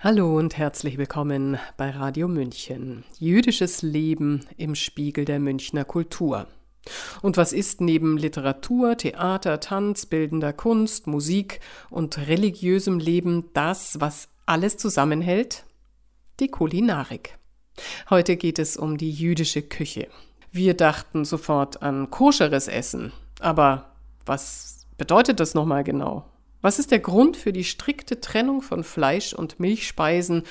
Hallo und herzlich willkommen bei Radio München. Jüdisches Leben im Spiegel der Münchner Kultur. Und was ist neben Literatur, Theater, Tanz, bildender Kunst, Musik und religiösem Leben das, was alles zusammenhält? Die Kulinarik. Heute geht es um die jüdische Küche. Wir dachten sofort an koscheres Essen. Aber was bedeutet das nochmal genau? Was ist der Grund für die strikte Trennung von Fleisch- und Milchspeisen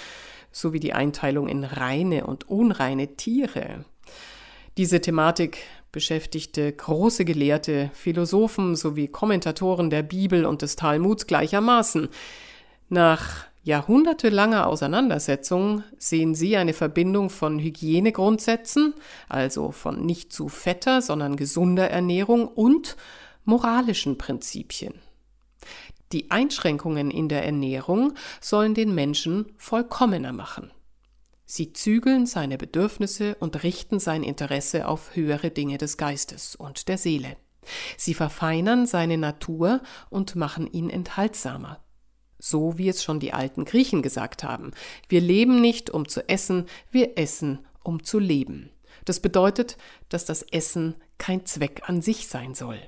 sowie die Einteilung in reine und unreine Tiere? Diese Thematik beschäftigte große Gelehrte, Philosophen sowie Kommentatoren der Bibel und des Talmuds gleichermaßen. Nach jahrhundertelanger Auseinandersetzung sehen sie eine Verbindung von Hygienegrundsätzen, also von nicht zu fetter, sondern gesunder Ernährung und moralischen Prinzipien. Die Einschränkungen in der Ernährung sollen den Menschen vollkommener machen. Sie zügeln seine Bedürfnisse und richten sein Interesse auf höhere Dinge des Geistes und der Seele. Sie verfeinern seine Natur und machen ihn enthaltsamer. So wie es schon die alten Griechen gesagt haben. Wir leben nicht, um zu essen, wir essen, um zu leben. Das bedeutet, dass das Essen kein Zweck an sich sein soll.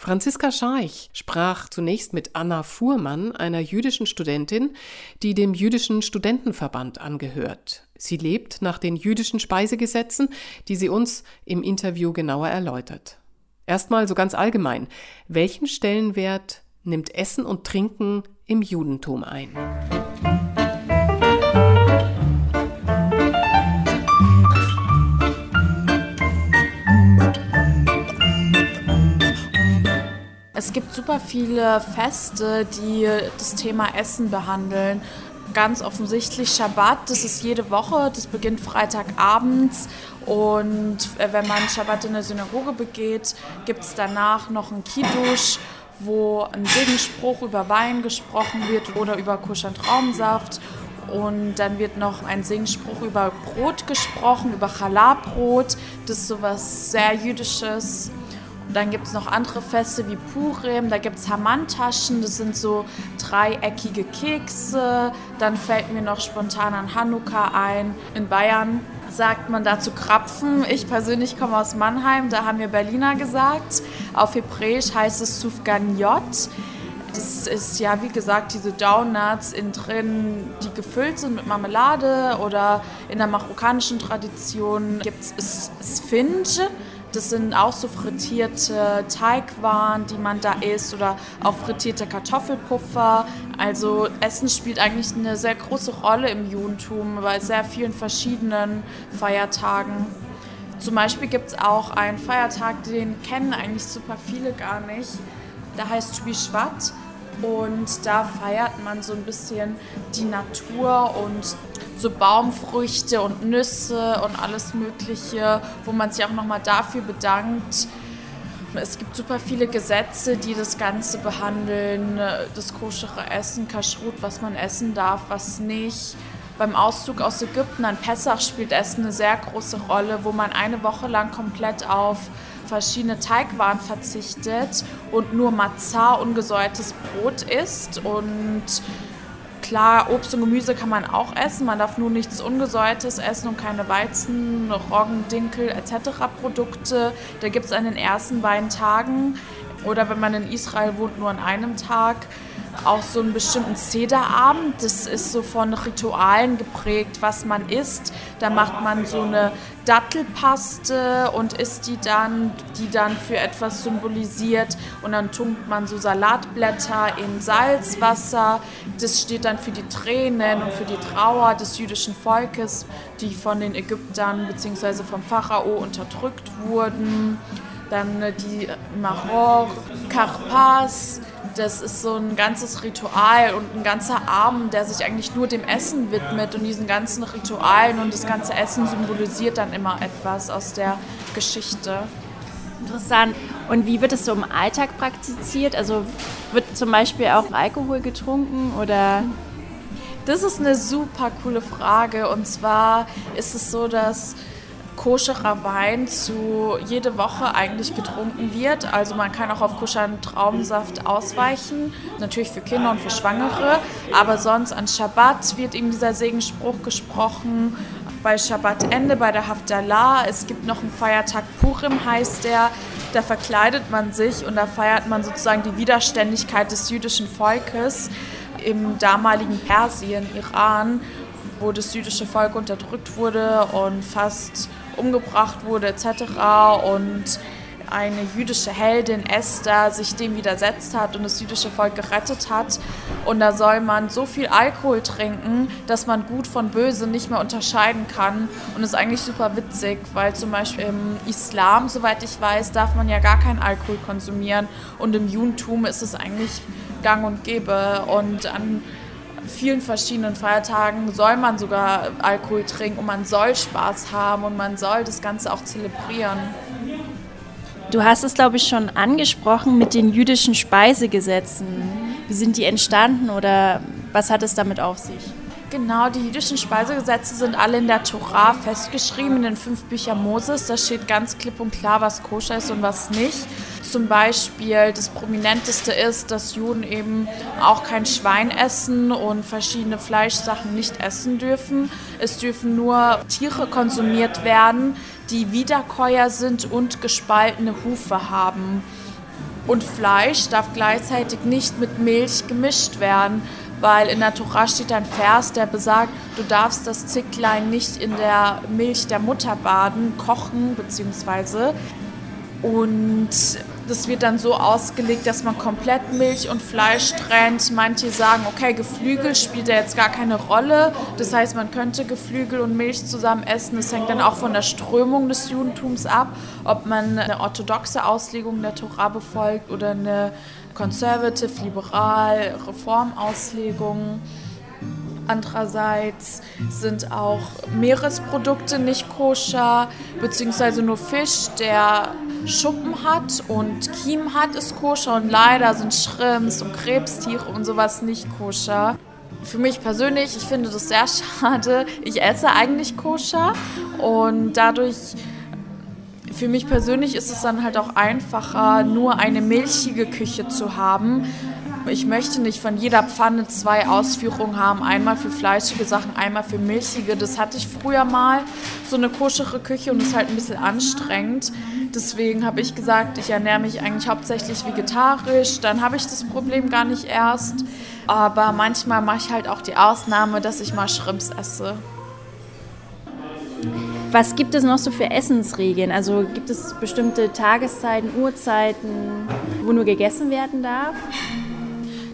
Franziska Scharch sprach zunächst mit Anna Fuhrmann, einer jüdischen Studentin, die dem jüdischen Studentenverband angehört. Sie lebt nach den jüdischen Speisegesetzen, die sie uns im Interview genauer erläutert. Erstmal so ganz allgemein. Welchen Stellenwert nimmt Essen und Trinken im Judentum ein? Es gibt super viele Feste, die das Thema Essen behandeln. Ganz offensichtlich Schabbat, das ist jede Woche, das beginnt Freitagabends und äh, wenn man Schabbat in der Synagoge begeht, gibt es danach noch ein Kiddush, wo ein Segensspruch über Wein gesprochen wird oder über Koscher Traumsaft und dann wird noch ein Singspruch über Brot gesprochen, über Challah-Brot. Das ist sowas sehr Jüdisches. Dann gibt es noch andere Feste wie Purim, da gibt es Hamantaschen, das sind so dreieckige Kekse. Dann fällt mir noch spontan an Hanukkah ein. In Bayern sagt man dazu Krapfen. Ich persönlich komme aus Mannheim, da haben wir Berliner gesagt. Auf Hebräisch heißt es Sufganiot. Das ist ja, wie gesagt, diese Donuts innen drin, die gefüllt sind mit Marmelade oder in der marokkanischen Tradition gibt es Sfinge. Das sind auch so frittierte Teigwaren, die man da isst oder auch frittierte Kartoffelpuffer. Also Essen spielt eigentlich eine sehr große Rolle im Judentum bei sehr vielen verschiedenen Feiertagen. Zum Beispiel gibt es auch einen Feiertag, den kennen eigentlich super viele gar nicht. Der heißt Shvat. Und da feiert man so ein bisschen die Natur und so Baumfrüchte und Nüsse und alles Mögliche, wo man sich auch nochmal dafür bedankt. Es gibt super viele Gesetze, die das Ganze behandeln, das koschere Essen, Kashrut, was man essen darf, was nicht. Beim Auszug aus Ägypten an Pessach spielt Essen eine sehr große Rolle, wo man eine Woche lang komplett auf verschiedene Teigwaren verzichtet und nur Matzah, ungesäuertes Brot isst und Klar, Obst und Gemüse kann man auch essen, man darf nur nichts Ungesäuertes essen und keine Weizen, Roggen, Dinkel etc. Produkte. Da gibt es an den ersten beiden Tagen oder wenn man in Israel wohnt, nur an einem Tag auch so einen bestimmten Zederabend. Das ist so von Ritualen geprägt, was man isst. Da macht man so eine Dattelpaste und isst die dann, die dann für etwas symbolisiert. Und dann tunkt man so Salatblätter in Salzwasser. Das steht dann für die Tränen und für die Trauer des jüdischen Volkes, die von den Ägyptern bzw. vom Pharao unterdrückt wurden. Dann die Maror, Karpas, das ist so ein ganzes Ritual und ein ganzer Abend, der sich eigentlich nur dem Essen widmet und diesen ganzen Ritualen und das ganze Essen symbolisiert dann immer etwas aus der Geschichte. Interessant. Und wie wird es so im Alltag praktiziert? Also wird zum Beispiel auch Alkohol getrunken oder? Das ist eine super coole Frage. Und zwar ist es so, dass koscherer Wein zu jede Woche eigentlich getrunken wird. Also man kann auch auf koscheren Traubensaft ausweichen, natürlich für Kinder und für Schwangere. Aber sonst an Schabbat wird eben dieser Segenspruch gesprochen. Bei Schabbatende, bei der Haftalah. Es gibt noch einen Feiertag Purim, heißt der. Da verkleidet man sich und da feiert man sozusagen die Widerständigkeit des jüdischen Volkes im damaligen Persien, Iran, wo das jüdische Volk unterdrückt wurde und fast umgebracht wurde etc. Und eine jüdische Heldin Esther sich dem widersetzt hat und das jüdische Volk gerettet hat. Und da soll man so viel Alkohol trinken, dass man gut von böse nicht mehr unterscheiden kann. Und das ist eigentlich super witzig, weil zum Beispiel im Islam, soweit ich weiß, darf man ja gar keinen Alkohol konsumieren. Und im Judentum ist es eigentlich gang und gäbe. Und an vielen verschiedenen Feiertagen soll man sogar Alkohol trinken und man soll Spaß haben und man soll das Ganze auch zelebrieren. Du hast es, glaube ich, schon angesprochen mit den jüdischen Speisegesetzen. Wie sind die entstanden oder was hat es damit auf sich? Genau, die jüdischen Speisegesetze sind alle in der Tora festgeschrieben, in den fünf Büchern Moses. Da steht ganz klipp und klar, was koscher ist und was nicht. Zum Beispiel das Prominenteste ist, dass Juden eben auch kein Schwein essen und verschiedene Fleischsachen nicht essen dürfen. Es dürfen nur Tiere konsumiert werden, die Wiederkäuer sind und gespaltene Hufe haben. Und Fleisch darf gleichzeitig nicht mit Milch gemischt werden weil in der Tora steht ein Vers, der besagt, du darfst das Zicklein nicht in der Milch der Mutter baden, kochen bzw. Und das wird dann so ausgelegt, dass man komplett Milch und Fleisch trennt. Manche sagen, okay, Geflügel spielt ja jetzt gar keine Rolle. Das heißt, man könnte Geflügel und Milch zusammen essen. Das hängt dann auch von der Strömung des Judentums ab, ob man eine orthodoxe Auslegung der Tora befolgt oder eine conservative, liberal, Reformauslegung. Andererseits sind auch Meeresprodukte nicht koscher, beziehungsweise nur Fisch, der Schuppen hat und Kiem hat, ist koscher. Und leider sind Schrimps und Krebstiere und sowas nicht koscher. Für mich persönlich, ich finde das sehr schade. Ich esse eigentlich koscher und dadurch für mich persönlich ist es dann halt auch einfacher, nur eine milchige Küche zu haben. Ich möchte nicht von jeder Pfanne zwei Ausführungen haben, einmal für fleischige Sachen, einmal für milchige. Das hatte ich früher mal, so eine koschere Küche und ist halt ein bisschen anstrengend. Deswegen habe ich gesagt, ich ernähre mich eigentlich hauptsächlich vegetarisch. Dann habe ich das Problem gar nicht erst. Aber manchmal mache ich halt auch die Ausnahme, dass ich mal Shrimps esse. Was gibt es noch so für Essensregeln? Also gibt es bestimmte Tageszeiten, Uhrzeiten, wo nur gegessen werden darf?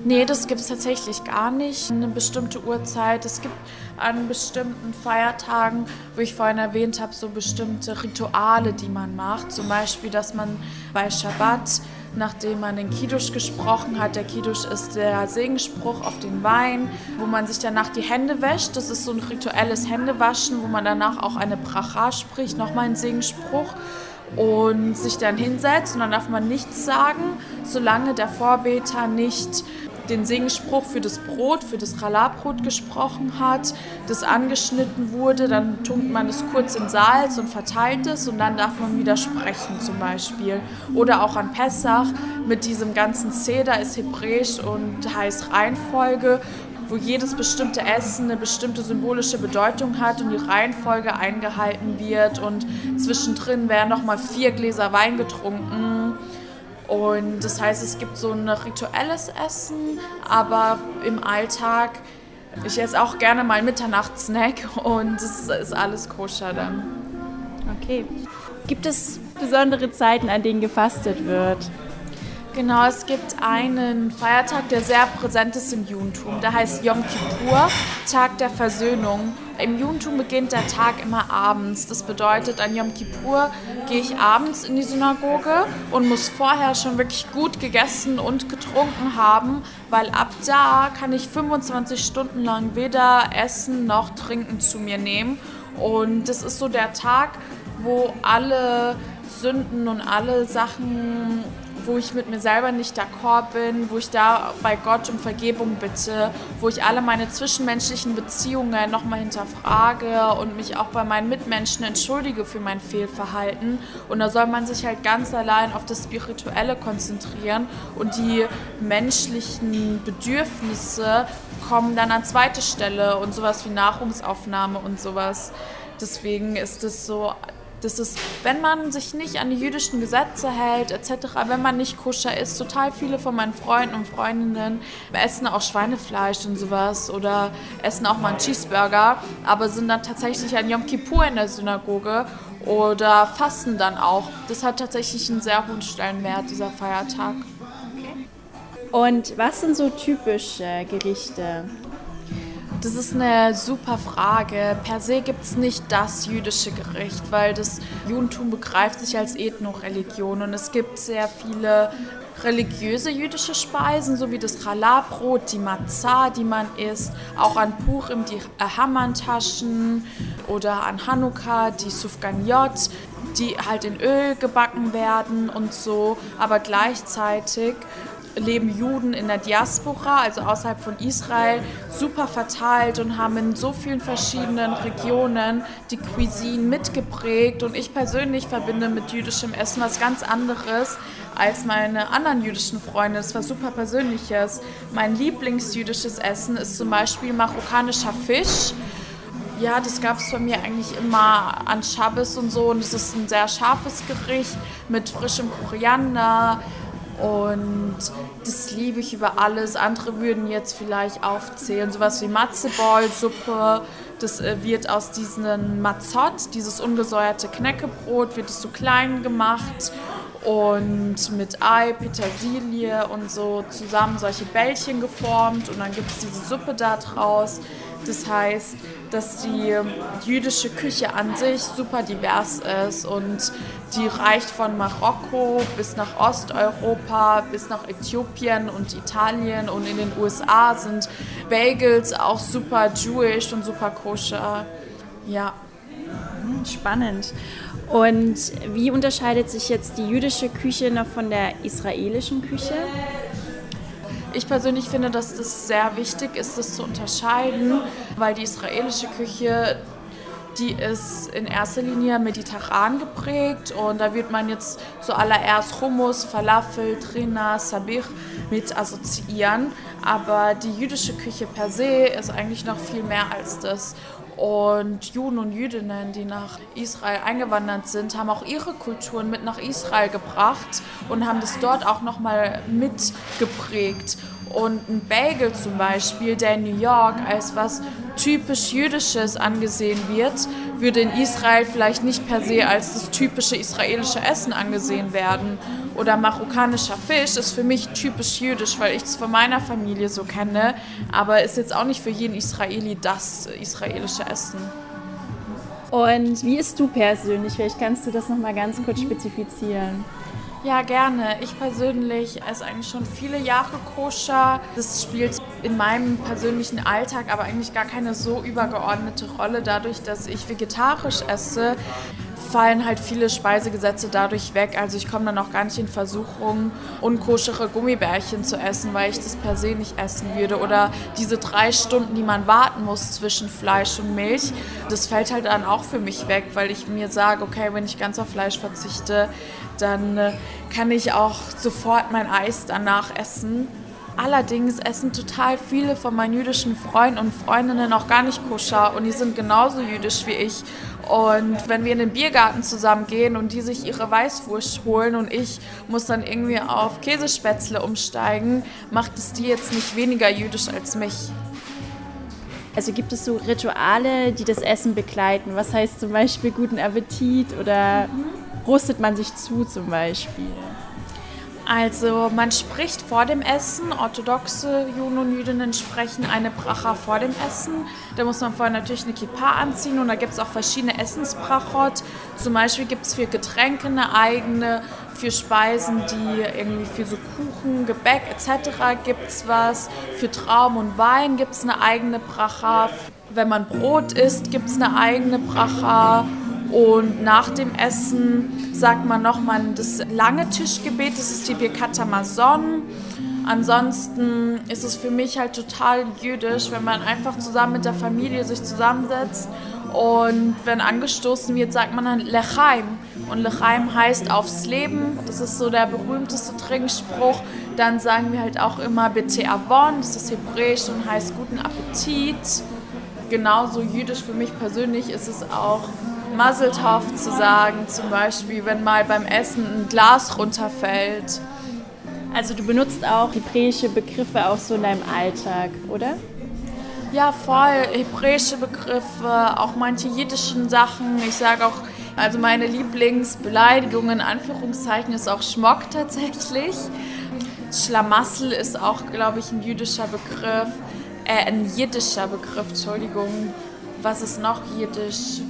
Nee, das gibt es tatsächlich gar nicht. Eine bestimmte Uhrzeit. Es gibt an bestimmten Feiertagen, wo ich vorhin erwähnt habe, so bestimmte Rituale, die man macht. Zum Beispiel, dass man bei Schabbat nachdem man den Kiddush gesprochen hat. Der Kiddush ist der Segensspruch auf den Wein, wo man sich danach die Hände wäscht. Das ist so ein rituelles Händewaschen, wo man danach auch eine Bracha spricht, nochmal ein Segensspruch und sich dann hinsetzt und dann darf man nichts sagen, solange der Vorbeter nicht den Segensspruch für das Brot, für das Challah-Brot gesprochen hat, das angeschnitten wurde, dann tunkt man es kurz in Salz und verteilt es und dann darf man wieder sprechen zum Beispiel. Oder auch an Pessach mit diesem ganzen Seder ist hebräisch und heißt Reihenfolge wo jedes bestimmte Essen eine bestimmte symbolische Bedeutung hat und die Reihenfolge eingehalten wird. Und zwischendrin werden nochmal vier Gläser Wein getrunken und das heißt, es gibt so ein rituelles Essen, aber im Alltag, ich esse auch gerne mal Mitternachtssnack und es ist alles koscher dann. Okay. Gibt es besondere Zeiten, an denen gefastet wird? Genau, es gibt einen Feiertag, der sehr präsent ist im Judentum. Der heißt Yom Kippur, Tag der Versöhnung. Im Judentum beginnt der Tag immer abends. Das bedeutet, an Yom Kippur gehe ich abends in die Synagoge und muss vorher schon wirklich gut gegessen und getrunken haben, weil ab da kann ich 25 Stunden lang weder Essen noch Trinken zu mir nehmen. Und das ist so der Tag, wo alle Sünden und alle Sachen wo ich mit mir selber nicht d'accord bin, wo ich da bei Gott um Vergebung bitte, wo ich alle meine zwischenmenschlichen Beziehungen nochmal hinterfrage und mich auch bei meinen Mitmenschen entschuldige für mein Fehlverhalten. Und da soll man sich halt ganz allein auf das Spirituelle konzentrieren und die menschlichen Bedürfnisse kommen dann an zweite Stelle und sowas wie Nahrungsaufnahme und sowas. Deswegen ist es so das ist, wenn man sich nicht an die jüdischen Gesetze hält, etc., wenn man nicht koscher ist, total viele von meinen Freunden und Freundinnen essen auch Schweinefleisch und sowas oder essen auch mal einen Cheeseburger, aber sind dann tatsächlich an Yom Kippur in der Synagoge oder fasten dann auch. Das hat tatsächlich einen sehr hohen Stellenwert, dieser Feiertag. Und was sind so typische Gerichte? Das ist eine super Frage. Per se gibt es nicht das jüdische Gericht, weil das Judentum begreift sich als Ethno-Religion und es gibt sehr viele religiöse jüdische Speisen, so wie das Challah-Brot, die Matzah, die man isst, auch an Purim die Hamantaschen oder an Hanukkah die Sufganiot, die halt in Öl gebacken werden und so, aber gleichzeitig leben Juden in der Diaspora, also außerhalb von Israel, super verteilt und haben in so vielen verschiedenen Regionen die Cuisine mitgeprägt. Und ich persönlich verbinde mit jüdischem Essen was ganz anderes als meine anderen jüdischen Freunde. Das war super Persönliches. Mein Lieblingsjüdisches Essen ist zum Beispiel marokkanischer Fisch. Ja, das gab es bei mir eigentlich immer an Schabbes und so. Und es ist ein sehr scharfes Gericht mit frischem Koriander, und das liebe ich über alles. Andere würden jetzt vielleicht aufzählen, sowas wie Matzeballsuppe. Das äh, wird aus diesem Mazzot, dieses ungesäuerte Knäckebrot, wird es so klein gemacht und mit Ei, Petersilie und so zusammen solche Bällchen geformt und dann gibt es diese Suppe da draus. Das heißt, dass die jüdische Küche an sich super divers ist und die reicht von Marokko bis nach Osteuropa, bis nach Äthiopien und Italien und in den USA sind Bagels auch super Jewish und super koscher. Ja. Hm, spannend. Und wie unterscheidet sich jetzt die jüdische Küche noch von der israelischen Küche? Ich persönlich finde, dass das sehr wichtig ist, das zu unterscheiden, weil die israelische Küche die ist in erster Linie mediterran geprägt und da wird man jetzt zuallererst Hummus, Falafel, Trina, Sabich mit assoziieren. Aber die jüdische Küche per se ist eigentlich noch viel mehr als das. Und Juden und Jüdinnen, die nach Israel eingewandert sind, haben auch ihre Kulturen mit nach Israel gebracht und haben das dort auch nochmal mitgeprägt. Und ein Bagel zum Beispiel, der in New York als was typisch Jüdisches angesehen wird, würde in Israel vielleicht nicht per se als das typische israelische Essen angesehen werden. Oder marokkanischer Fisch ist für mich typisch jüdisch, weil ich es von meiner Familie so kenne, aber ist jetzt auch nicht für jeden Israeli das israelische Essen. Und wie isst du persönlich? Vielleicht kannst du das nochmal ganz kurz spezifizieren. Ja, gerne. Ich persönlich esse eigentlich schon viele Jahre koscher. Das spielt in meinem persönlichen Alltag aber eigentlich gar keine so übergeordnete Rolle. Dadurch, dass ich vegetarisch esse, fallen halt viele Speisegesetze dadurch weg. Also ich komme dann auch gar nicht in Versuchung, unkoschere Gummibärchen zu essen, weil ich das per se nicht essen würde. Oder diese drei Stunden, die man warten muss zwischen Fleisch und Milch, das fällt halt dann auch für mich weg, weil ich mir sage, okay, wenn ich ganz auf Fleisch verzichte, dann äh, kann ich auch sofort mein Eis danach essen. Allerdings essen total viele von meinen jüdischen Freunden und Freundinnen auch gar nicht koscher und die sind genauso jüdisch wie ich. Und wenn wir in den Biergarten zusammen gehen und die sich ihre Weißwurst holen und ich muss dann irgendwie auf Käsespätzle umsteigen, macht es die jetzt nicht weniger jüdisch als mich. Also gibt es so Rituale, die das Essen begleiten? Was heißt zum Beispiel guten Appetit oder mhm rustet man sich zu zum Beispiel? Also man spricht vor dem Essen, orthodoxe Juden und Jüdinnen sprechen eine Bracha vor dem Essen. Da muss man vorher natürlich eine Kippa anziehen und da gibt es auch verschiedene Essensbrachot. Zum Beispiel gibt es für Getränke eine eigene, für Speisen, die irgendwie für so Kuchen, Gebäck etc. gibt es was. Für Traum und Wein gibt es eine eigene Bracha. Wenn man Brot isst, gibt es eine eigene Bracha. Und nach dem Essen sagt man nochmal das lange Tischgebet, das ist die Birkat Hamazon. Ansonsten ist es für mich halt total jüdisch, wenn man einfach zusammen mit der Familie sich zusammensetzt und wenn angestoßen wird, sagt man dann Lechaim. Und Lechaim heißt aufs Leben. Das ist so der berühmteste Trinkspruch. Dann sagen wir halt auch immer Bitte Avon, das ist hebräisch und heißt guten Appetit. Genauso jüdisch für mich persönlich ist es auch Tov zu sagen, zum Beispiel, wenn mal beim Essen ein Glas runterfällt. Also du benutzt auch hebräische Begriffe auch so in deinem Alltag, oder? Ja, voll. Hebräische Begriffe, auch manche jiddischen Sachen. Ich sage auch, also meine Lieblingsbeleidigung in Anführungszeichen ist auch Schmock tatsächlich. Schlamassel ist auch, glaube ich, ein jüdischer Begriff. Äh, ein jiddischer Begriff, Entschuldigung. Was ist noch jiddisch?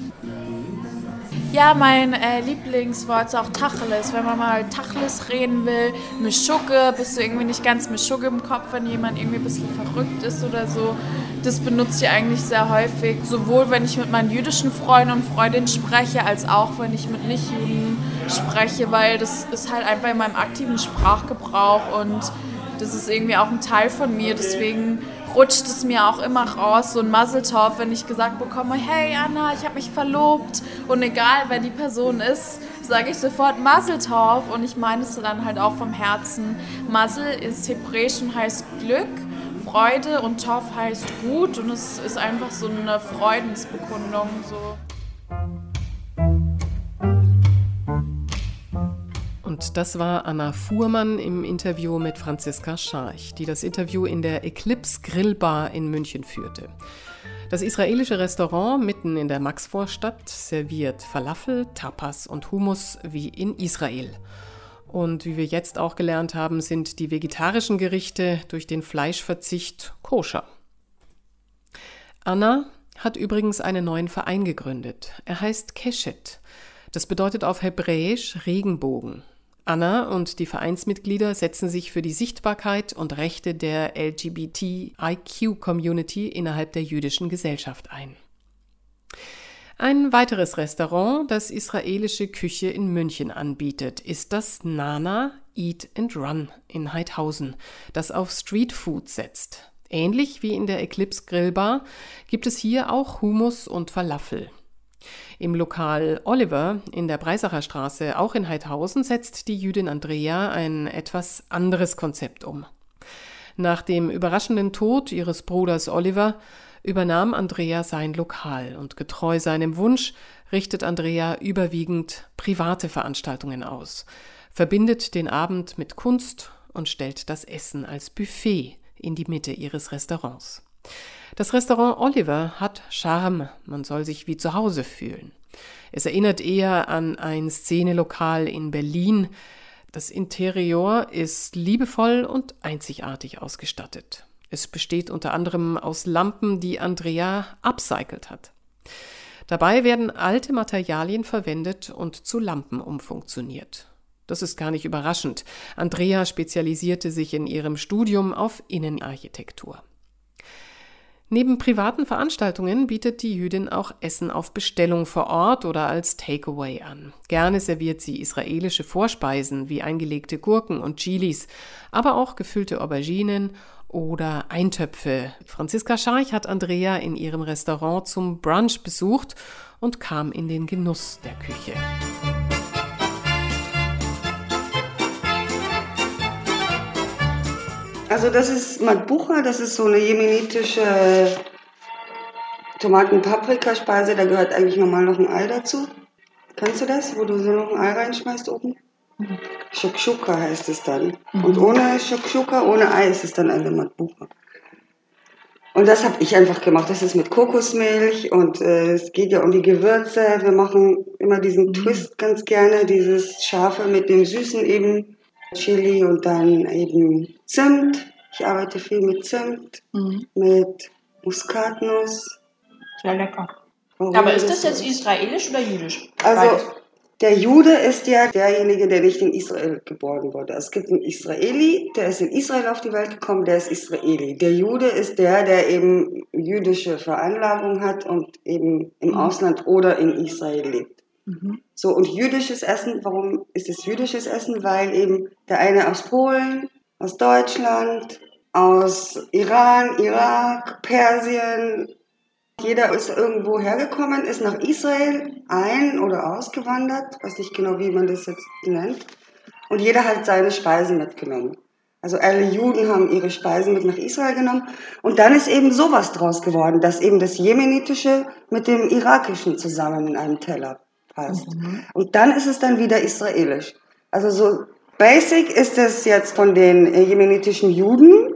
Ja, mein äh, Lieblingswort ist auch Tacheles. Wenn man mal Tacheles reden will, Mischugge, bist du irgendwie nicht ganz Mischugge im Kopf, wenn jemand irgendwie ein bisschen verrückt ist oder so. Das benutze ich eigentlich sehr häufig, sowohl wenn ich mit meinen jüdischen Freunden und Freundinnen spreche, als auch wenn ich mit Nichtjuden spreche, weil das ist halt einfach in meinem aktiven Sprachgebrauch und das ist irgendwie auch ein Teil von mir. Deswegen rutscht es mir auch immer raus, so ein Muzzletop, wenn ich gesagt bekomme, hey Anna, ich habe mich verlobt. Und egal, wer die Person ist, sage ich sofort Muzzletop. Und ich meine es dann halt auch vom Herzen. Muzzle ist hebräisch und heißt Glück. Freude und Tov heißt gut und es ist einfach so eine Freudensbekundung. So. Und das war Anna Fuhrmann im Interview mit Franziska Scharch, die das Interview in der Eclipse Grillbar in München führte. Das israelische Restaurant mitten in der Maxvorstadt serviert Falafel, Tapas und Hummus wie in Israel. Und wie wir jetzt auch gelernt haben, sind die vegetarischen Gerichte durch den Fleischverzicht koscher. Anna hat übrigens einen neuen Verein gegründet. Er heißt Keshet. Das bedeutet auf Hebräisch Regenbogen. Anna und die Vereinsmitglieder setzen sich für die Sichtbarkeit und Rechte der LGBTIQ-Community innerhalb der jüdischen Gesellschaft ein. Ein weiteres Restaurant, das israelische Küche in München anbietet, ist das Nana Eat and Run in Heidhausen, das auf Streetfood setzt. Ähnlich wie in der Eclipse Grillbar gibt es hier auch Hummus und Falafel. Im Lokal Oliver in der Breisacher Straße, auch in Heidhausen, setzt die Jüdin Andrea ein etwas anderes Konzept um. Nach dem überraschenden Tod ihres Bruders Oliver übernahm Andrea sein Lokal und getreu seinem Wunsch richtet Andrea überwiegend private Veranstaltungen aus, verbindet den Abend mit Kunst und stellt das Essen als Buffet in die Mitte ihres Restaurants. Das Restaurant Oliver hat Charme, man soll sich wie zu Hause fühlen. Es erinnert eher an ein Szenelokal in Berlin. Das Interieur ist liebevoll und einzigartig ausgestattet. Es besteht unter anderem aus Lampen, die Andrea upcycelt hat. Dabei werden alte Materialien verwendet und zu Lampen umfunktioniert. Das ist gar nicht überraschend. Andrea spezialisierte sich in ihrem Studium auf Innenarchitektur. Neben privaten Veranstaltungen bietet die Jüdin auch Essen auf Bestellung vor Ort oder als Takeaway an. Gerne serviert sie israelische Vorspeisen wie eingelegte Gurken und Chilis, aber auch gefüllte Auberginen oder Eintöpfe. Franziska Scharch hat Andrea in ihrem Restaurant zum Brunch besucht und kam in den Genuss der Küche. Also das ist Matbucha, das ist so eine jemenitische Tomaten-Paprika-Speise, da gehört eigentlich normal noch ein Ei dazu. Kannst du das, wo du so noch ein Ei reinschmeißt oben? Mhm. Shakshuka heißt es dann. Mhm. Und ohne Shakshuka, ohne Ei ist es dann eine Matbucha. Und das habe ich einfach gemacht. Das ist mit Kokosmilch und äh, es geht ja um die Gewürze. Wir machen immer diesen mhm. Twist ganz gerne, dieses Scharfe mit dem Süßen eben. Chili und dann eben Zimt. Ich arbeite viel mit Zimt, mhm. mit Muskatnuss. Sehr lecker. Warum Aber ist das jetzt israelisch oder jüdisch? Also, Beides. der Jude ist ja derjenige, der nicht in Israel geboren wurde. Es gibt einen Israeli, der ist in Israel auf die Welt gekommen, der ist Israeli. Der Jude ist der, der eben jüdische Veranlagung hat und eben im mhm. Ausland oder in Israel lebt. Mhm. So, und jüdisches Essen, warum ist es jüdisches Essen? Weil eben der eine aus Polen, aus Deutschland, aus Iran, Irak, Persien, jeder ist irgendwo hergekommen, ist nach Israel ein- oder ausgewandert, weiß nicht genau, wie man das jetzt nennt. Und jeder hat seine Speisen mitgenommen. Also alle Juden haben ihre Speisen mit nach Israel genommen. Und dann ist eben sowas draus geworden, dass eben das Jemenitische mit dem Irakischen zusammen in einem Teller passt. Mhm. Und dann ist es dann wieder israelisch. Also so basic ist es jetzt von den äh, jemenitischen Juden,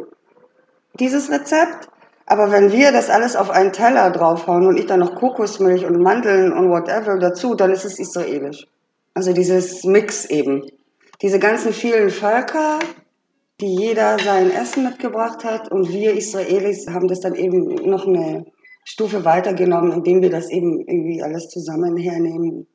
dieses Rezept. Aber wenn wir das alles auf einen Teller draufhauen und ich dann noch Kokosmilch und Mandeln und whatever dazu, dann ist es israelisch. Also dieses Mix eben. Diese ganzen vielen Völker, die jeder sein Essen mitgebracht hat und wir Israelis haben das dann eben noch eine Stufe weitergenommen, indem wir das eben irgendwie alles zusammen hernehmen.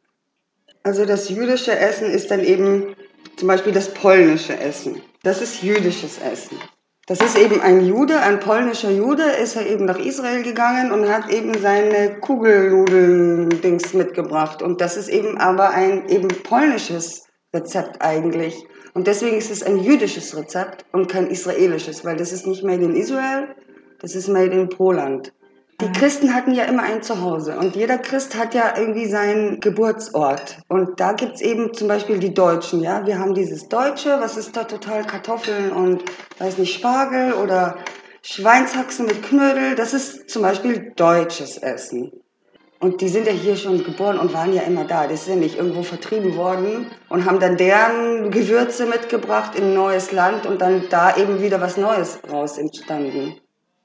Also das jüdische Essen ist dann eben zum Beispiel das polnische Essen. Das ist jüdisches Essen. Das ist eben ein Jude, ein polnischer Jude, ist er eben nach Israel gegangen und hat eben seine Kugelnudeln-Dings mitgebracht. Und das ist eben aber ein eben polnisches Rezept eigentlich. Und deswegen ist es ein jüdisches Rezept und kein israelisches, weil das ist nicht made in Israel, das ist made in Poland. Die Christen hatten ja immer ein Zuhause und jeder Christ hat ja irgendwie seinen Geburtsort. Und da gibt es eben zum Beispiel die Deutschen, ja. Wir haben dieses Deutsche, was ist da total Kartoffeln und, weiß nicht, Spargel oder Schweinshaxen mit Knödel. Das ist zum Beispiel deutsches Essen. Und die sind ja hier schon geboren und waren ja immer da. Die sind ja nicht irgendwo vertrieben worden und haben dann deren Gewürze mitgebracht in ein neues Land und dann da eben wieder was Neues raus entstanden.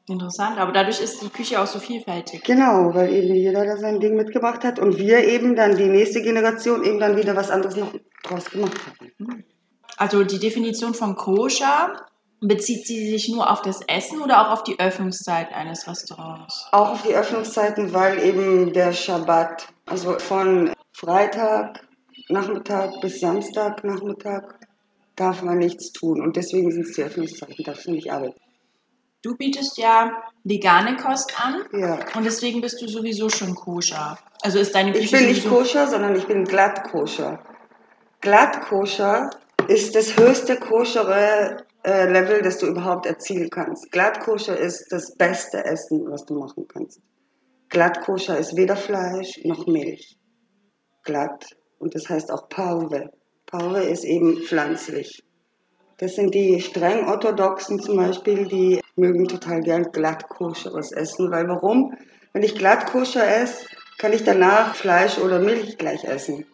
Interessant, aber dadurch ist die Küche auch so vielfältig. Genau, weil eben jeder da sein Ding mitgebracht hat und wir eben dann die nächste Generation eben dann wieder was anderes noch draus gemacht haben. Also die Definition von Koscher Bezieht sie sich nur auf das Essen oder auch auf die Öffnungszeiten eines Restaurants? Auch auf die Öffnungszeiten, weil eben der Schabbat, also von Freitag Nachmittag bis Samstag Nachmittag darf man nichts tun und deswegen sind es die Öffnungszeiten, darfst du nicht arbeiten. Du bietest ja vegane Kost an ja. und deswegen bist du sowieso schon koscher. Also ist deine Küche Ich bin nicht koscher, sondern ich bin glatt koscher. Glatt koscher ist das höchste koschere äh, Level, das du überhaupt erzielen kannst. Glattkoscher ist das beste Essen, was du machen kannst. Glattkoscher ist weder Fleisch noch Milch. Glatt und das heißt auch Parve. Parve ist eben pflanzlich. Das sind die streng orthodoxen zum Beispiel, die mögen total gern glattkoscheres essen, weil warum? Wenn ich glattkoscher esse, kann ich danach Fleisch oder Milch gleich essen.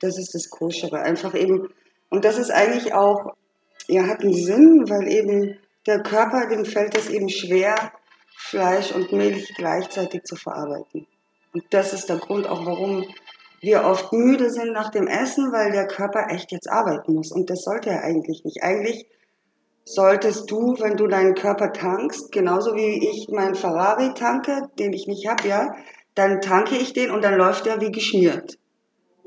Das ist das Koschere. Einfach eben, und das ist eigentlich auch ja, hat einen Sinn, weil eben der Körper, dem fällt es eben schwer, Fleisch und Milch gleichzeitig zu verarbeiten. Und das ist der Grund auch, warum wir oft müde sind nach dem Essen, weil der Körper echt jetzt arbeiten muss. Und das sollte er eigentlich nicht. Eigentlich solltest du, wenn du deinen Körper tankst, genauso wie ich meinen Ferrari tanke, den ich nicht habe, ja, dann tanke ich den und dann läuft er wie geschmiert.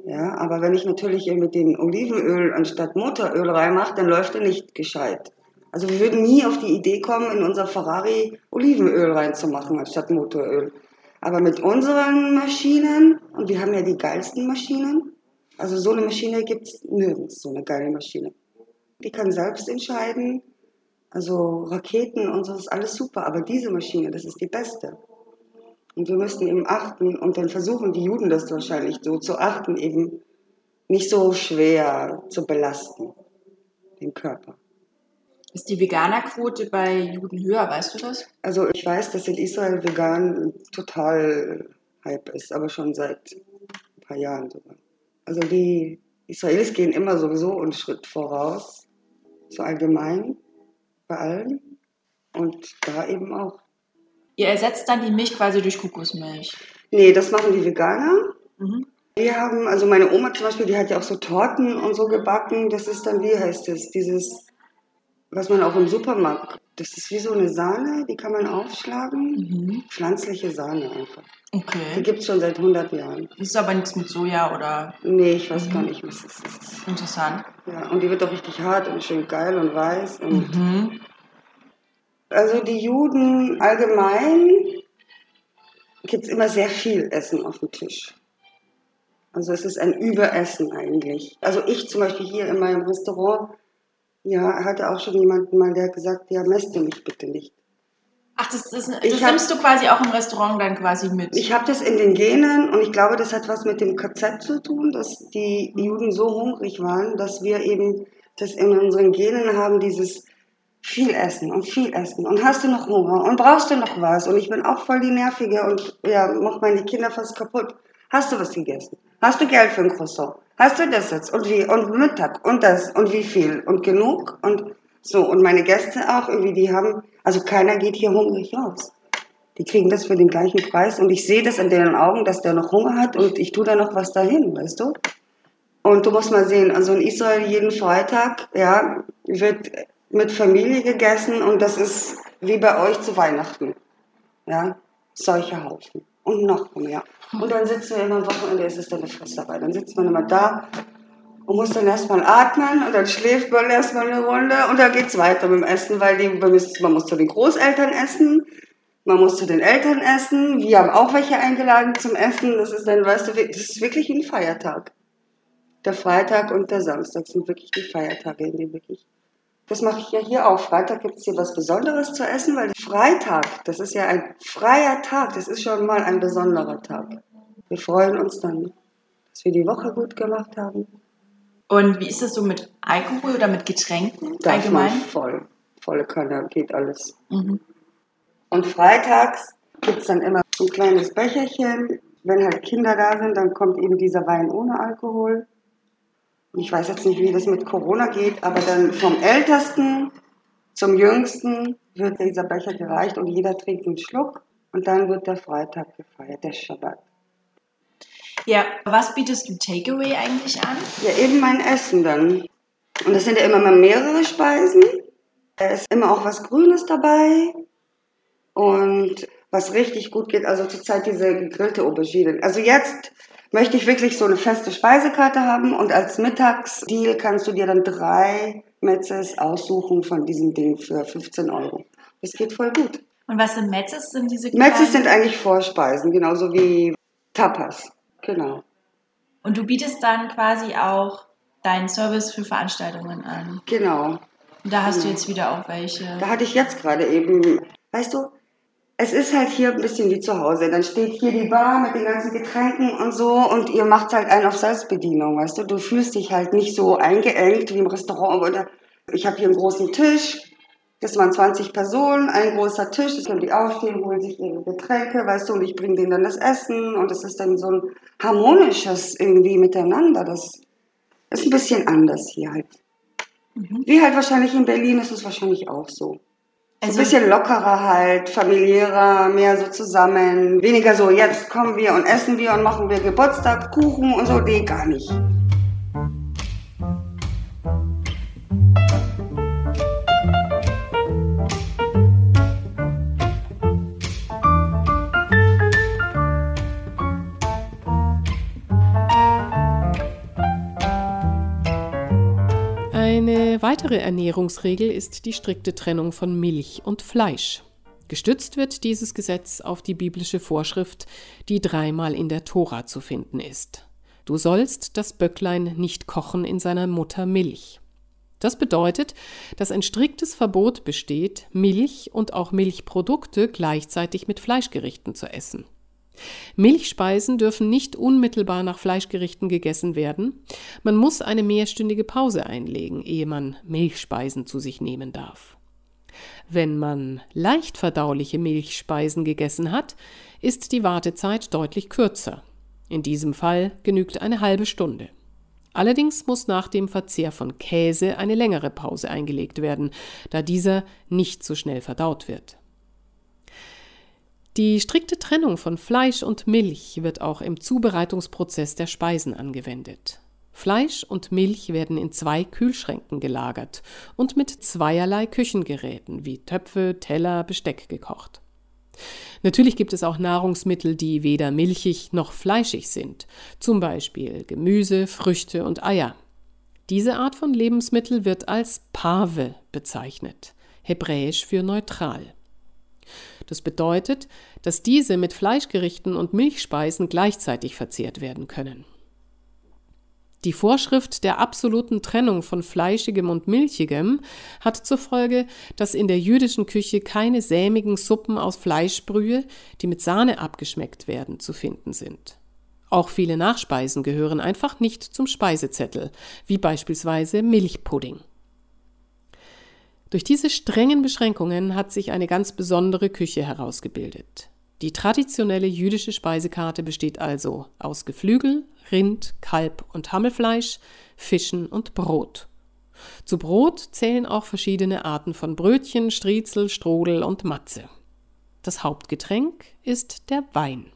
Ja, aber wenn ich natürlich mit dem Olivenöl anstatt Motoröl reinmache, dann läuft er nicht gescheit. Also wir würden nie auf die Idee kommen, in unser Ferrari Olivenöl reinzumachen anstatt Motoröl. Aber mit unseren Maschinen, und wir haben ja die geilsten Maschinen, also so eine Maschine gibt es nirgends, so eine geile Maschine. Die kann selbst entscheiden, also Raketen und so ist alles super, aber diese Maschine, das ist die beste. Und wir müssten eben achten, und dann versuchen die Juden das wahrscheinlich so zu achten, eben nicht so schwer zu belasten, den Körper. Ist die Veganerquote bei Juden höher, weißt du das? Also ich weiß, dass in Israel vegan total Hype ist, aber schon seit ein paar Jahren sogar. Also die Israelis gehen immer sowieso einen Schritt voraus, so allgemein, bei allen. Und da eben auch. Ihr ersetzt dann die Milch quasi durch Kokosmilch? Nee, das machen die Veganer. Mhm. Wir haben, also meine Oma zum Beispiel, die hat ja auch so Torten und so gebacken. Das ist dann, wie heißt es, dieses, was man auch im Supermarkt, das ist wie so eine Sahne, die kann man aufschlagen. Mhm. Pflanzliche Sahne einfach. Okay. Die gibt es schon seit 100 Jahren. Das ist aber nichts mit Soja oder? Nee, ich weiß mhm. gar nicht, was das ist. Interessant. Ja, und die wird auch richtig hart und schön geil und weiß. Und mhm. Also die Juden allgemein gibt es immer sehr viel Essen auf dem Tisch. Also es ist ein Überessen eigentlich. Also ich zum Beispiel hier in meinem Restaurant, ja, hatte auch schon jemanden mal, der hat gesagt, ja, messt du mich bitte nicht. Ach, das, das, das Ich hab- nimmst du quasi auch im Restaurant dann quasi mit. Ich habe das in den Genen und ich glaube, das hat was mit dem KZ zu tun, dass die Juden so hungrig waren, dass wir eben das in unseren Genen haben, dieses viel essen und viel essen und hast du noch Hunger und brauchst du noch was und ich bin auch voll die Nervige und ja, mach meine Kinder fast kaputt. Hast du was gegessen? Hast du Geld für ein Croissant? Hast du das jetzt? Und wie? Und Mittag? Und das? Und wie viel? Und genug? Und so. Und meine Gäste auch irgendwie, die haben, also keiner geht hier hungrig raus. Die kriegen das für den gleichen Preis und ich sehe das in deren Augen, dass der noch Hunger hat und ich tue da noch was dahin, weißt du? Und du musst mal sehen, also in Israel jeden Freitag, ja, wird mit Familie gegessen und das ist wie bei euch zu Weihnachten. Ja, solche Haufen. Und noch mehr. Und dann sitzen wir immer am Wochenende, ist es dann eine Fresserei. Dann sitzt man immer da und muss dann erstmal atmen und dann schläft man erstmal eine Runde und dann geht's weiter mit dem Essen, weil die, man muss- zu den Großeltern essen, man muss zu den Eltern essen, wir haben auch welche eingeladen zum Essen. Das ist dann, weißt du, das ist wirklich ein Feiertag. Der Freitag und der Samstag sind wirklich die Feiertage, in denen wirklich. Das mache ich ja hier auch. Freitag gibt es hier was Besonderes zu essen, weil Freitag, das ist ja ein freier Tag, das ist schon mal ein besonderer Tag. Wir freuen uns dann, dass wir die Woche gut gemacht haben. Und wie ist das so mit Alkohol oder mit Getränken Darf allgemein? voll. Volle Kanne, geht alles. Mhm. Und freitags gibt es dann immer so ein kleines Becherchen. Wenn halt Kinder da sind, dann kommt eben dieser Wein ohne Alkohol. Und Ich weiß jetzt nicht, wie das mit Corona geht, aber dann vom Ältesten zum Jüngsten wird dieser Becher gereicht und jeder trinkt einen Schluck. Und dann wird der Freitag gefeiert, der Schabbat. Ja, was bietest du Takeaway eigentlich an? Ja, eben mein Essen dann. Und es sind ja immer mal mehrere Speisen. Es ist immer auch was Grünes dabei. Und was richtig gut geht, also zurzeit diese gegrillte Aubergine. Also jetzt möchte ich wirklich so eine feste Speisekarte haben und als Mittagsdeal kannst du dir dann drei Metzes aussuchen von diesem Ding für 15 Euro. Das geht voll gut. Und was sind Metzes? Sind diese Metzes sind kleinen- eigentlich Vorspeisen, genauso wie Tapas. Genau. Und du bietest dann quasi auch deinen Service für Veranstaltungen an. Genau. Und da hast du Mhm. jetzt wieder auch welche. Da hatte ich jetzt gerade eben, weißt du, es ist halt hier ein bisschen wie zu Hause. Dann steht hier die Bar mit den ganzen Getränken und so und ihr macht halt einen auf Selbstbedienung, weißt du. Du fühlst dich halt nicht so eingeengt wie im Restaurant. Oder ich habe hier einen großen Tisch, das waren 20 Personen, ein großer Tisch, das können die aufstehen, holen sich ihre Getränke, weißt du, und ich bringe denen dann das Essen und es ist dann so ein harmonisches irgendwie miteinander. Das ist ein bisschen anders hier halt. Mhm. Wie halt wahrscheinlich in Berlin ist es wahrscheinlich auch so. Also, ein bisschen lockerer halt, familiärer, mehr so zusammen. Weniger so, jetzt kommen wir und essen wir und machen wir Geburtstag, Kuchen und so. Nee, gar nicht. Weitere Ernährungsregel ist die strikte Trennung von Milch und Fleisch. Gestützt wird dieses Gesetz auf die biblische Vorschrift, die dreimal in der Tora zu finden ist. Du sollst das Böcklein nicht kochen in seiner Mutter Milch. Das bedeutet, dass ein striktes Verbot besteht, Milch und auch Milchprodukte gleichzeitig mit Fleischgerichten zu essen. Milchspeisen dürfen nicht unmittelbar nach Fleischgerichten gegessen werden. Man muss eine mehrstündige Pause einlegen, ehe man Milchspeisen zu sich nehmen darf. Wenn man leicht verdauliche Milchspeisen gegessen hat, ist die Wartezeit deutlich kürzer. In diesem Fall genügt eine halbe Stunde. Allerdings muss nach dem Verzehr von Käse eine längere Pause eingelegt werden, da dieser nicht so schnell verdaut wird. Die strikte Trennung von Fleisch und Milch wird auch im Zubereitungsprozess der Speisen angewendet. Fleisch und Milch werden in zwei Kühlschränken gelagert und mit zweierlei Küchengeräten wie Töpfe, Teller, Besteck gekocht. Natürlich gibt es auch Nahrungsmittel, die weder milchig noch fleischig sind, zum Beispiel Gemüse, Früchte und Eier. Diese Art von Lebensmittel wird als Pave bezeichnet, hebräisch für neutral. Das bedeutet, dass diese mit Fleischgerichten und Milchspeisen gleichzeitig verzehrt werden können. Die Vorschrift der absoluten Trennung von Fleischigem und Milchigem hat zur Folge, dass in der jüdischen Küche keine sämigen Suppen aus Fleischbrühe, die mit Sahne abgeschmeckt werden, zu finden sind. Auch viele Nachspeisen gehören einfach nicht zum Speisezettel, wie beispielsweise Milchpudding. Durch diese strengen Beschränkungen hat sich eine ganz besondere Küche herausgebildet. Die traditionelle jüdische Speisekarte besteht also aus Geflügel, Rind, Kalb und Hammelfleisch, Fischen und Brot. Zu Brot zählen auch verschiedene Arten von Brötchen, Striezel, Strodel und Matze. Das Hauptgetränk ist der Wein.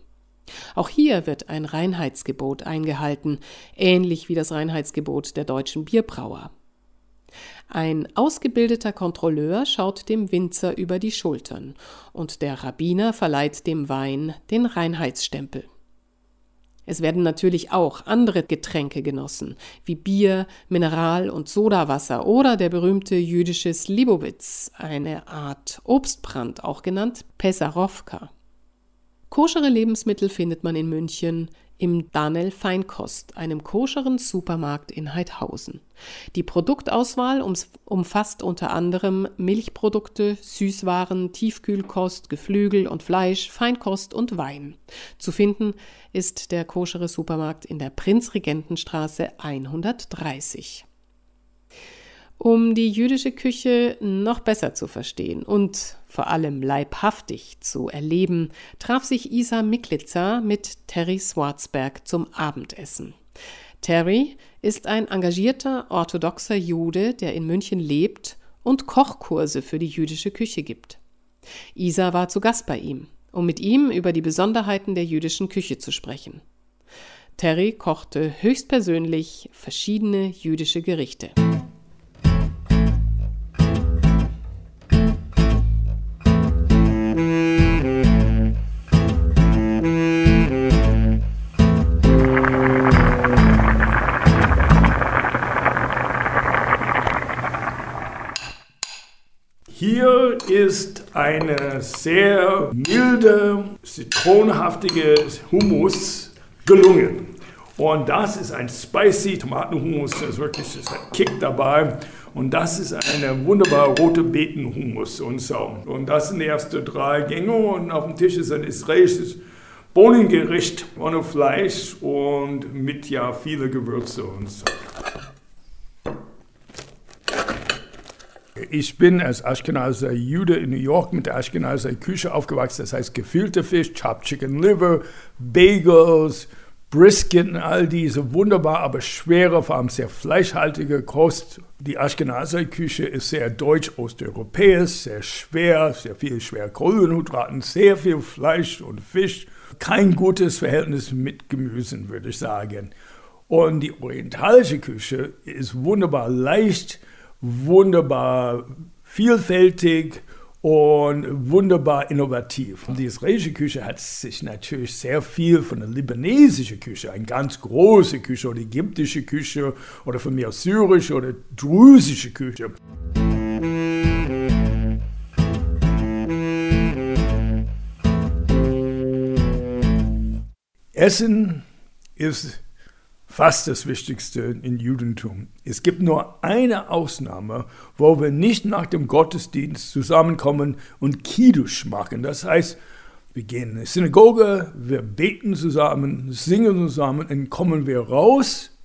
Auch hier wird ein Reinheitsgebot eingehalten, ähnlich wie das Reinheitsgebot der deutschen Bierbrauer. Ein ausgebildeter Kontrolleur schaut dem Winzer über die Schultern und der Rabbiner verleiht dem Wein den Reinheitsstempel. Es werden natürlich auch andere Getränke genossen, wie Bier, Mineral- und Sodawasser oder der berühmte jüdische Slibowitz, eine Art Obstbrand, auch genannt Pesarowka. Koschere Lebensmittel findet man in München im Danel Feinkost, einem koscheren Supermarkt in Heidhausen. Die Produktauswahl umfasst unter anderem Milchprodukte, Süßwaren, Tiefkühlkost, Geflügel und Fleisch, Feinkost und Wein. Zu finden ist der koschere Supermarkt in der Prinzregentenstraße 130. Um die jüdische Küche noch besser zu verstehen und vor allem leibhaftig zu erleben, traf sich Isa Miklitzer mit Terry Swartzberg zum Abendessen. Terry ist ein engagierter orthodoxer Jude, der in München lebt und Kochkurse für die jüdische Küche gibt. Isa war zu Gast bei ihm, um mit ihm über die Besonderheiten der jüdischen Küche zu sprechen. Terry kochte höchstpersönlich verschiedene jüdische Gerichte. Ist eine sehr milde, zitronenhaftige Hummus gelungen. Und das ist ein spicy Tomatenhummus, das ist wirklich das hat Kick dabei. Und das ist eine wunderbare rote Beetenhummus und so. Und das sind die ersten drei Gänge. Und auf dem Tisch ist ein israelisches Bohnengericht ohne Fleisch und mit ja viele Gewürze und so. Ich bin als Ashkenazer Jude in New York mit der Ashkenazer Küche aufgewachsen. Das heißt gefüllter Fisch, Chopped Chicken Liver, Bagels, Brisket und all diese wunderbar, aber schwere, vor allem sehr fleischhaltige Kost. Die Ashkenazer Küche ist sehr deutsch-osteuropäisch, sehr schwer, sehr viel schwer Kohlenhydraten, sehr viel Fleisch und Fisch. Kein gutes Verhältnis mit Gemüsen, würde ich sagen. Und die orientalische Küche ist wunderbar leicht, wunderbar vielfältig und wunderbar innovativ. Und die israelische Küche hat sich natürlich sehr viel von der libanesischen Küche, eine ganz große Küche oder ägyptische Küche oder von mir syrische oder drusische Küche. Essen ist fast das Wichtigste im Judentum. Es gibt nur eine Ausnahme, wo wir nicht nach dem Gottesdienst zusammenkommen und Kiddush machen. Das heißt, wir gehen in die Synagoge, wir beten zusammen, singen zusammen, dann kommen wir raus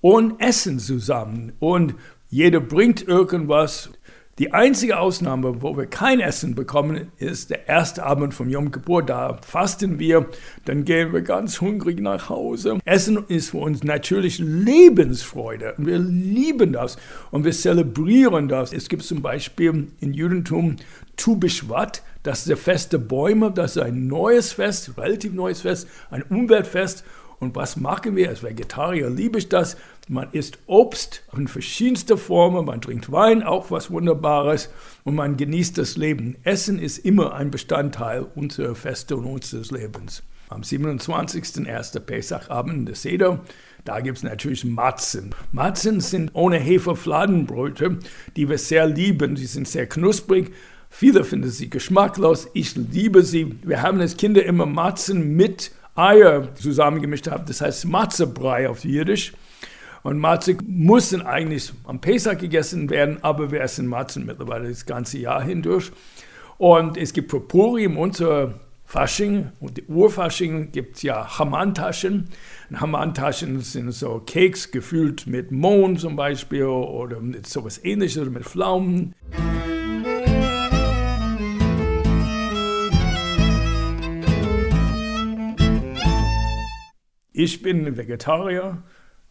und essen zusammen. Und jeder bringt irgendwas die einzige Ausnahme, wo wir kein Essen bekommen, ist der erste Abend vom Yom Kippur. Da fasten wir, dann gehen wir ganz hungrig nach Hause. Essen ist für uns natürlich Lebensfreude. Wir lieben das und wir zelebrieren das. Es gibt zum Beispiel im Judentum Tu Bishvat, das ist der Fest der Bäume. Das ist ein neues Fest, relativ neues Fest, ein Umweltfest. Und was machen wir? Als Vegetarier liebe ich das. Man isst Obst in verschiedenster Formen, man trinkt Wein, auch was Wunderbares, und man genießt das Leben. Essen ist immer ein Bestandteil unserer Feste und unseres Lebens. Am 27. erster Pesachabend der Seder, da gibt es natürlich Matzen. Matzen sind ohne Hefe Fladenbröte, die wir sehr lieben. Sie sind sehr knusprig. Viele finden sie geschmacklos. Ich liebe sie. Wir haben als Kinder immer Matzen mit Eier zusammengemischt. Das heißt Matzebrei auf Jiddisch. Und Matze mussten eigentlich am Pesach gegessen werden, aber wir essen Matzen mittlerweile das ganze Jahr hindurch. Und es gibt für Purim unser Fasching und Urfasching gibt es ja Hamantaschen. Hamantaschen sind so Keks gefüllt mit Mohn zum Beispiel oder mit sowas ähnliches oder mit Pflaumen. Ich bin Vegetarier,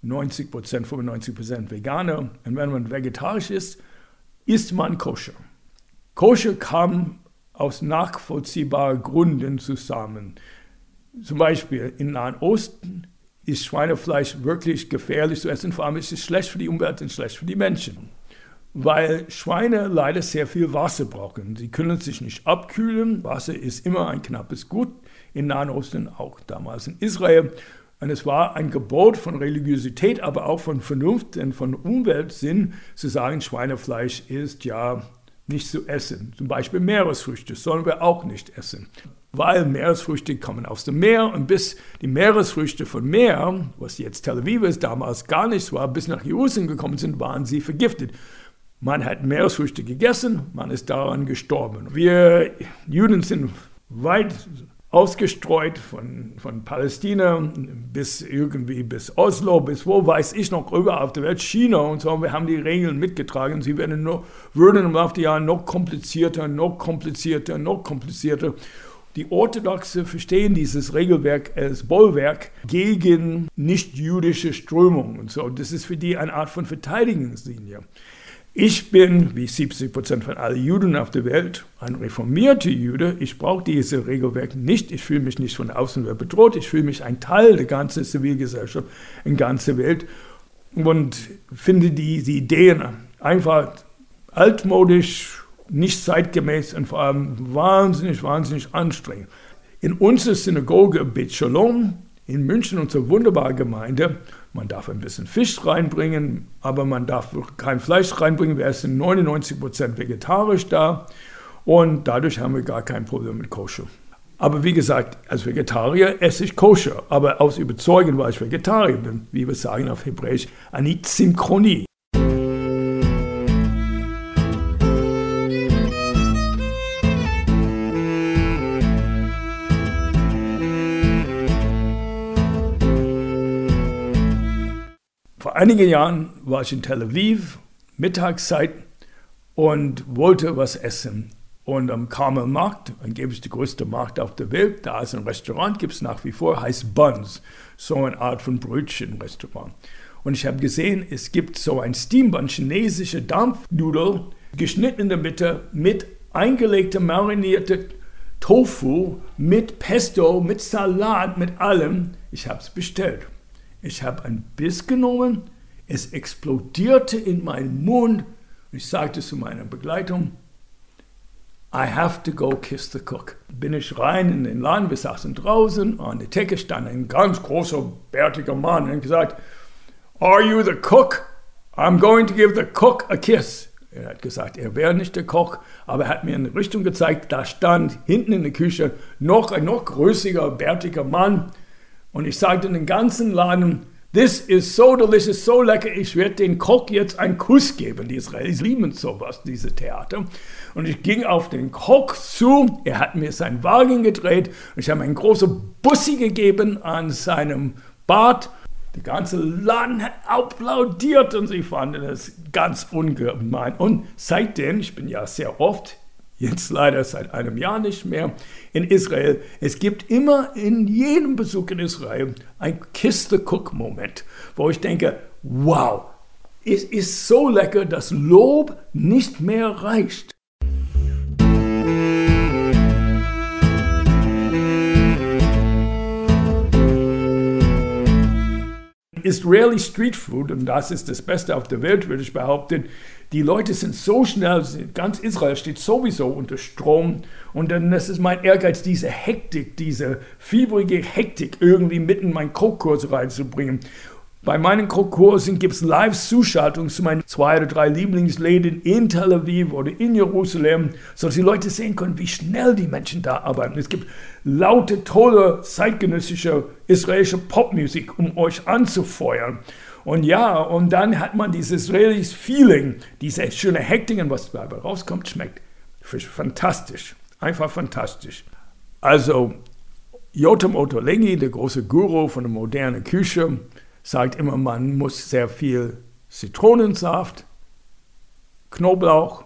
90 95 Veganer. Und wenn man vegetarisch ist, isst man koscher. Koscher kam aus nachvollziehbaren Gründen zusammen. Zum Beispiel im Nahen Osten ist Schweinefleisch wirklich gefährlich zu essen, vor allem ist es schlecht für die Umwelt und schlecht für die Menschen. Weil Schweine leider sehr viel Wasser brauchen. Sie können sich nicht abkühlen. Wasser ist immer ein knappes Gut. Im Nahen Osten, auch damals in Israel. Und es war ein Gebot von Religiosität, aber auch von Vernunft und von Umweltsinn, zu sagen, Schweinefleisch ist ja nicht zu essen. Zum Beispiel Meeresfrüchte sollen wir auch nicht essen. Weil Meeresfrüchte kommen aus dem Meer und bis die Meeresfrüchte von Meer, was jetzt Tel Aviv ist, damals gar nichts war, bis nach Jerusalem gekommen sind, waren sie vergiftet. Man hat Meeresfrüchte gegessen, man ist daran gestorben. Wir Juden sind weit ausgestreut von, von Palästina bis irgendwie bis Oslo, bis wo weiß ich noch überall auf der Welt, China und so. Wir haben die Regeln mitgetragen. Sie werden nur, würden im Laufe der Jahre noch komplizierter, noch komplizierter, noch komplizierter. Die Orthodoxe verstehen dieses Regelwerk als Bollwerk gegen nicht-jüdische Strömungen und so. Das ist für die eine Art von Verteidigungslinie. Ich bin, wie 70 Prozent von allen Juden auf der Welt, ein reformierter Jude. Ich brauche diese Regelwerke nicht. Ich fühle mich nicht von außen bedroht. Ich fühle mich ein Teil der ganzen Zivilgesellschaft in ganzer Welt und finde diese Ideen einfach altmodisch, nicht zeitgemäß und vor allem wahnsinnig, wahnsinnig anstrengend. In unserer Synagoge Bet Shalom in München, unsere wunderbare Gemeinde, man darf ein bisschen Fisch reinbringen, aber man darf kein Fleisch reinbringen. Wir essen 99 Prozent vegetarisch da und dadurch haben wir gar kein Problem mit Koscher. Aber wie gesagt, als Vegetarier esse ich Koscher, aber aus Überzeugung, weil ich Vegetarier bin, wie wir sagen auf Hebräisch, Anit Synchronie. Einigen Jahren war ich in Tel Aviv, Mittagszeit, und wollte was essen. Und am Carmel Markt, angeblich der größte Markt auf der Welt, da ist ein Restaurant, gibt es nach wie vor, heißt Buns, so eine Art von Brötchenrestaurant. Und ich habe gesehen, es gibt so ein Steambun, chinesische Dampfnudel, geschnitten in der Mitte mit eingelegter, marinierter Tofu, mit Pesto, mit Salat, mit allem. Ich habe es bestellt. Ich habe ein Biss genommen, es explodierte in meinen Mund. Ich sagte zu meiner Begleitung, I have to go kiss the cook. Bin ich rein in den Laden, wir saßen draußen, an der Theke stand ein ganz großer, bärtiger Mann und gesagt, Are you the cook? I'm going to give the cook a kiss. Er hat gesagt, er wäre nicht der Koch, aber er hat mir eine Richtung gezeigt. Da stand hinten in der Küche noch ein noch größerer, bärtiger Mann und ich sagte den ganzen Laden, This is so delicious, so lecker, ich werde den Koch jetzt einen Kuss geben. Die Israelis lieben sowas, diese Theater. Und ich ging auf den Koch zu, er hat mir seinen Wagen gedreht und ich habe einen großen Bussi gegeben an seinem Bart. Der ganze Laden hat applaudiert und sie fanden es ganz ungemein. Und seitdem, ich bin ja sehr oft jetzt leider seit einem Jahr nicht mehr, in Israel. Es gibt immer in jedem Besuch in Israel ein Kiss the Cook-Moment, wo ich denke, wow, es ist so lecker, dass Lob nicht mehr reicht. Israeli Street Food, und das ist das Beste auf der Welt, würde ich behaupten, die Leute sind so schnell, ganz Israel steht sowieso unter Strom. Und dann das ist mein Ehrgeiz, diese Hektik, diese fiebrige Hektik irgendwie mitten in meinen Kochkurs reinzubringen. Bei meinen Kochkursen gibt es Live-Zuschaltungen zu meinen zwei oder drei Lieblingsläden in Tel Aviv oder in Jerusalem, sodass die Leute sehen können, wie schnell die Menschen da arbeiten. Es gibt laute, tolle, zeitgenössische israelische Popmusik, um euch anzufeuern. Und ja, und dann hat man dieses israelische Feeling, diese schöne Hektik, was dabei rauskommt, schmeckt fantastisch. Einfach fantastisch. Also, Jotam Ottolenghi, der große Guru von der modernen Küche, sagt immer, man muss sehr viel Zitronensaft, Knoblauch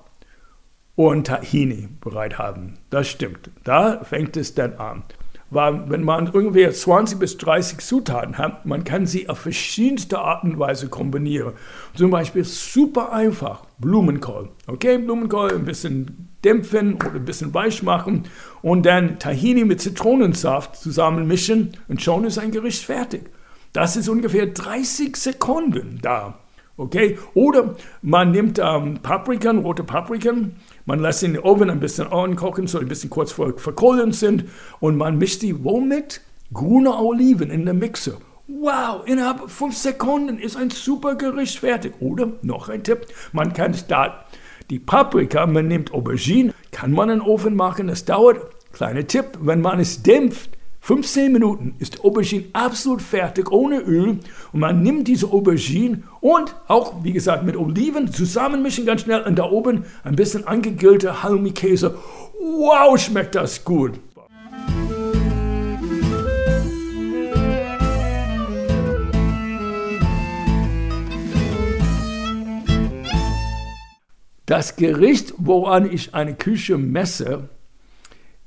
und Tahini bereit haben. Das stimmt. Da fängt es dann an war, wenn man irgendwie 20 bis 30 Zutaten hat, man kann sie auf verschiedenste Art und Weise kombinieren. Zum Beispiel super einfach Blumenkohl. Okay, Blumenkohl ein bisschen dämpfen oder ein bisschen weich machen und dann Tahini mit Zitronensaft zusammenmischen und schon ist ein Gericht fertig. Das ist ungefähr 30 Sekunden da. Okay? Oder man nimmt ähm, Paprikan, rote Paprikan, man lässt in den Ofen ein bisschen ankochen, so ein bisschen kurz vor verkohlen sind und man mischt die womit? Grüne Oliven in der Mixer. Wow, innerhalb fünf Sekunden ist ein super Gericht fertig. Oder noch ein Tipp, man kann statt die Paprika, man nimmt Aubergine, kann man in den Ofen machen, das dauert, kleiner Tipp, wenn man es dämpft, 15 Minuten ist Aubergine absolut fertig, ohne Öl. Und man nimmt diese Aubergine und auch, wie gesagt, mit Oliven zusammenmischen ganz schnell. Und da oben ein bisschen angegrillte Halmi-Käse. Wow, schmeckt das gut. Das Gericht, woran ich eine Küche messe,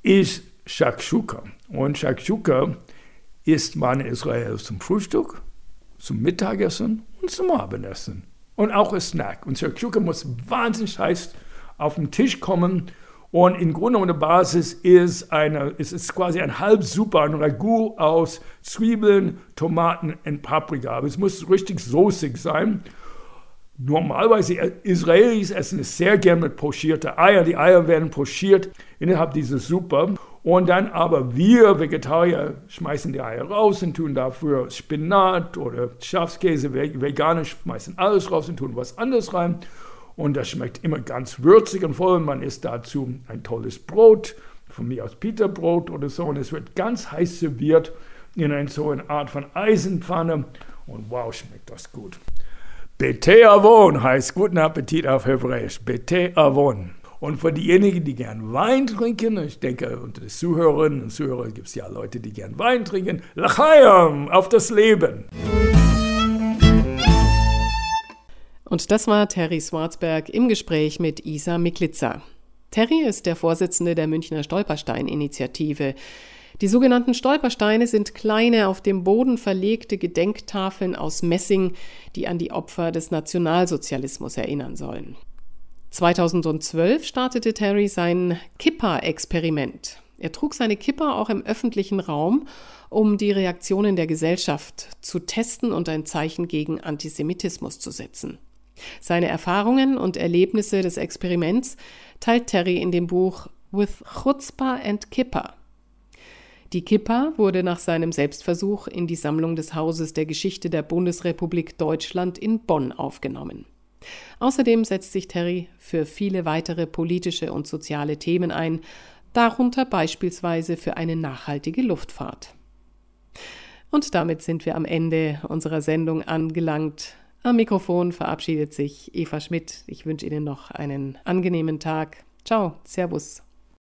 ist Shakshuka. Und Shakshuka isst man in Israel zum Frühstück, zum Mittagessen und zum Abendessen. Und auch als Snack. Und Shakshuka muss wahnsinnig heiß auf den Tisch kommen. Und im Grunde und der Basis ist eine, es ist quasi ein Halbsuppe, ein Ragout aus Zwiebeln, Tomaten und Paprika. Aber es muss richtig soßig sein. Normalerweise Israelis essen es sehr gern mit pochierten Eier. Die Eier werden pochiert innerhalb dieser Suppe. Und dann aber wir Vegetarier schmeißen die Eier raus und tun dafür Spinat oder Schafskäse, Veganer schmeißen alles raus und tun was anderes rein. Und das schmeckt immer ganz würzig und voll. Man isst dazu ein tolles Brot, von mir aus Peterbrot oder so. Und es wird ganz heiß serviert in eine so eine Art von Eisenpfanne. Und wow, schmeckt das gut. Bete Avon heißt guten Appetit auf Hebräisch. Bete Avon. Und für diejenigen, die gern Wein trinken, ich denke, unter den Zuhörerinnen und Zuhörern gibt es ja Leute, die gern Wein trinken, Lachayam auf das Leben. Und das war Terry Schwarzberg im Gespräch mit Isa Miklitzer. Terry ist der Vorsitzende der Münchner Stolperstein-Initiative. Die sogenannten Stolpersteine sind kleine, auf dem Boden verlegte Gedenktafeln aus Messing, die an die Opfer des Nationalsozialismus erinnern sollen. 2012 startete Terry sein Kippa-Experiment. Er trug seine Kippa auch im öffentlichen Raum, um die Reaktionen der Gesellschaft zu testen und ein Zeichen gegen Antisemitismus zu setzen. Seine Erfahrungen und Erlebnisse des Experiments teilt Terry in dem Buch With Chutzpah and Kippa die Kippa wurde nach seinem Selbstversuch in die Sammlung des Hauses der Geschichte der Bundesrepublik Deutschland in Bonn aufgenommen. Außerdem setzt sich Terry für viele weitere politische und soziale Themen ein, darunter beispielsweise für eine nachhaltige Luftfahrt. Und damit sind wir am Ende unserer Sendung angelangt. Am Mikrofon verabschiedet sich Eva Schmidt. Ich wünsche Ihnen noch einen angenehmen Tag. Ciao, Servus.